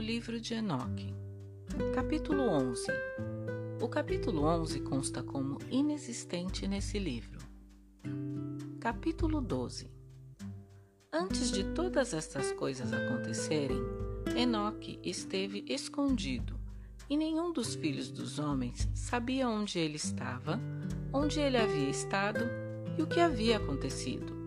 livro de Enoque. Capítulo 11. O capítulo 11 consta como inexistente nesse livro. Capítulo 12. Antes de todas estas coisas acontecerem, Enoque esteve escondido, e nenhum dos filhos dos homens sabia onde ele estava, onde ele havia estado e o que havia acontecido.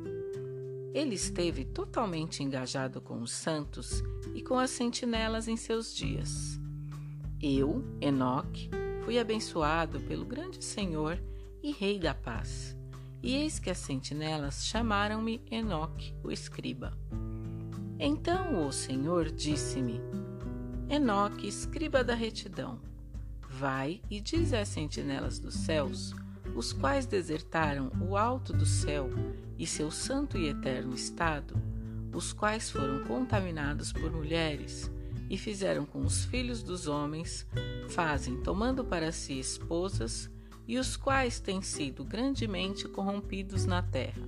Ele esteve totalmente engajado com os santos e com as sentinelas em seus dias. Eu, Enoque, fui abençoado pelo grande Senhor e Rei da paz. E eis que as sentinelas chamaram-me Enoque, o escriba. Então o Senhor disse-me: Enoque, escriba da retidão, vai e diz às sentinelas dos céus os quais desertaram o alto do céu e seu santo e eterno estado, os quais foram contaminados por mulheres e fizeram com os filhos dos homens, fazem tomando para si esposas, e os quais têm sido grandemente corrompidos na terra.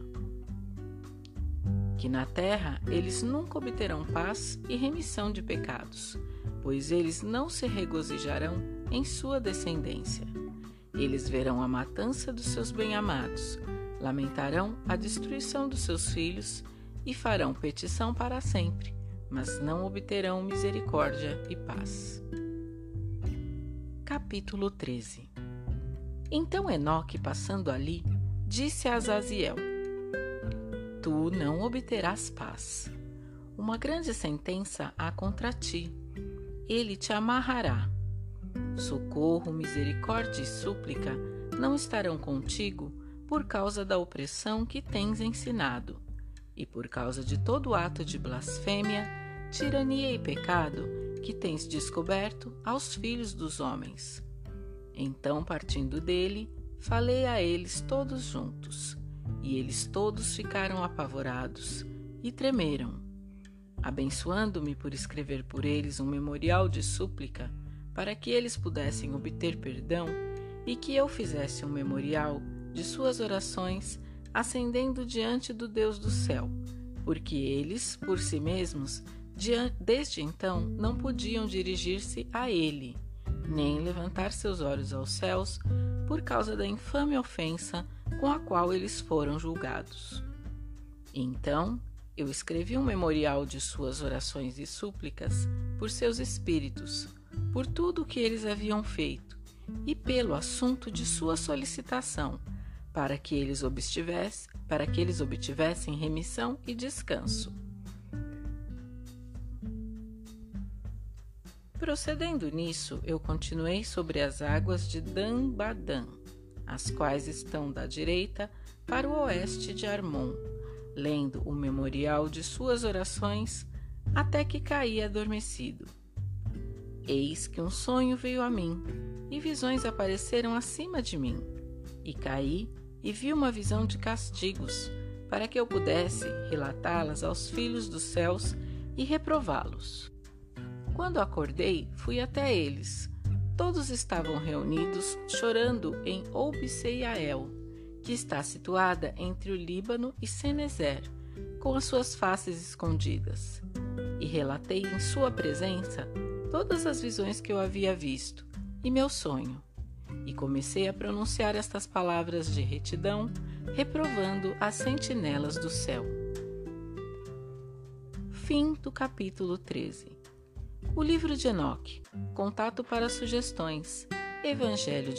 Que na terra eles nunca obterão paz e remissão de pecados, pois eles não se regozijarão em sua descendência. Eles verão a matança dos seus bem-amados, lamentarão a destruição dos seus filhos e farão petição para sempre, mas não obterão misericórdia e paz. Capítulo 13 Então Enoque, passando ali, disse a Azaziel: Tu não obterás paz. Uma grande sentença há contra ti. Ele te amarrará Socorro, misericórdia e súplica não estarão contigo por causa da opressão que tens ensinado, e por causa de todo ato de blasfêmia, tirania e pecado que tens descoberto aos filhos dos homens. Então, partindo dele, falei a eles todos juntos, e eles todos ficaram apavorados e tremeram. Abençoando-me por escrever por eles um memorial de súplica, para que eles pudessem obter perdão e que eu fizesse um memorial de suas orações ascendendo diante do Deus do céu, porque eles, por si mesmos, desde então não podiam dirigir-se a ele, nem levantar seus olhos aos céus, por causa da infame ofensa com a qual eles foram julgados. Então eu escrevi um memorial de suas orações e súplicas por seus espíritos, por tudo o que eles haviam feito e pelo assunto de sua solicitação, para que eles obtivessem, para que eles obtivessem remissão e descanso. Procedendo nisso, eu continuei sobre as águas de Dan-Badã, as quais estão da direita para o oeste de Armon, lendo o memorial de suas orações até que caí adormecido. Eis que um sonho veio a mim, e visões apareceram acima de mim. E caí e vi uma visão de castigos, para que eu pudesse relatá-las aos filhos dos céus e reprová-los. Quando acordei, fui até eles. Todos estavam reunidos, chorando em Obseiael, que está situada entre o Líbano e Senezer, com as suas faces escondidas. E relatei em sua presença todas as visões que eu havia visto e meu sonho, e comecei a pronunciar estas palavras de retidão, reprovando as sentinelas do céu. Fim do capítulo 13. O livro de Enoque. Contato para sugestões. Evangelho.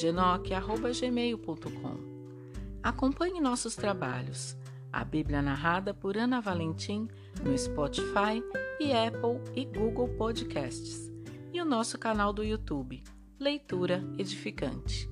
Acompanhe nossos trabalhos. A Bíblia narrada por Ana Valentim no Spotify e Apple e Google Podcasts e o nosso canal do YouTube, Leitura Edificante.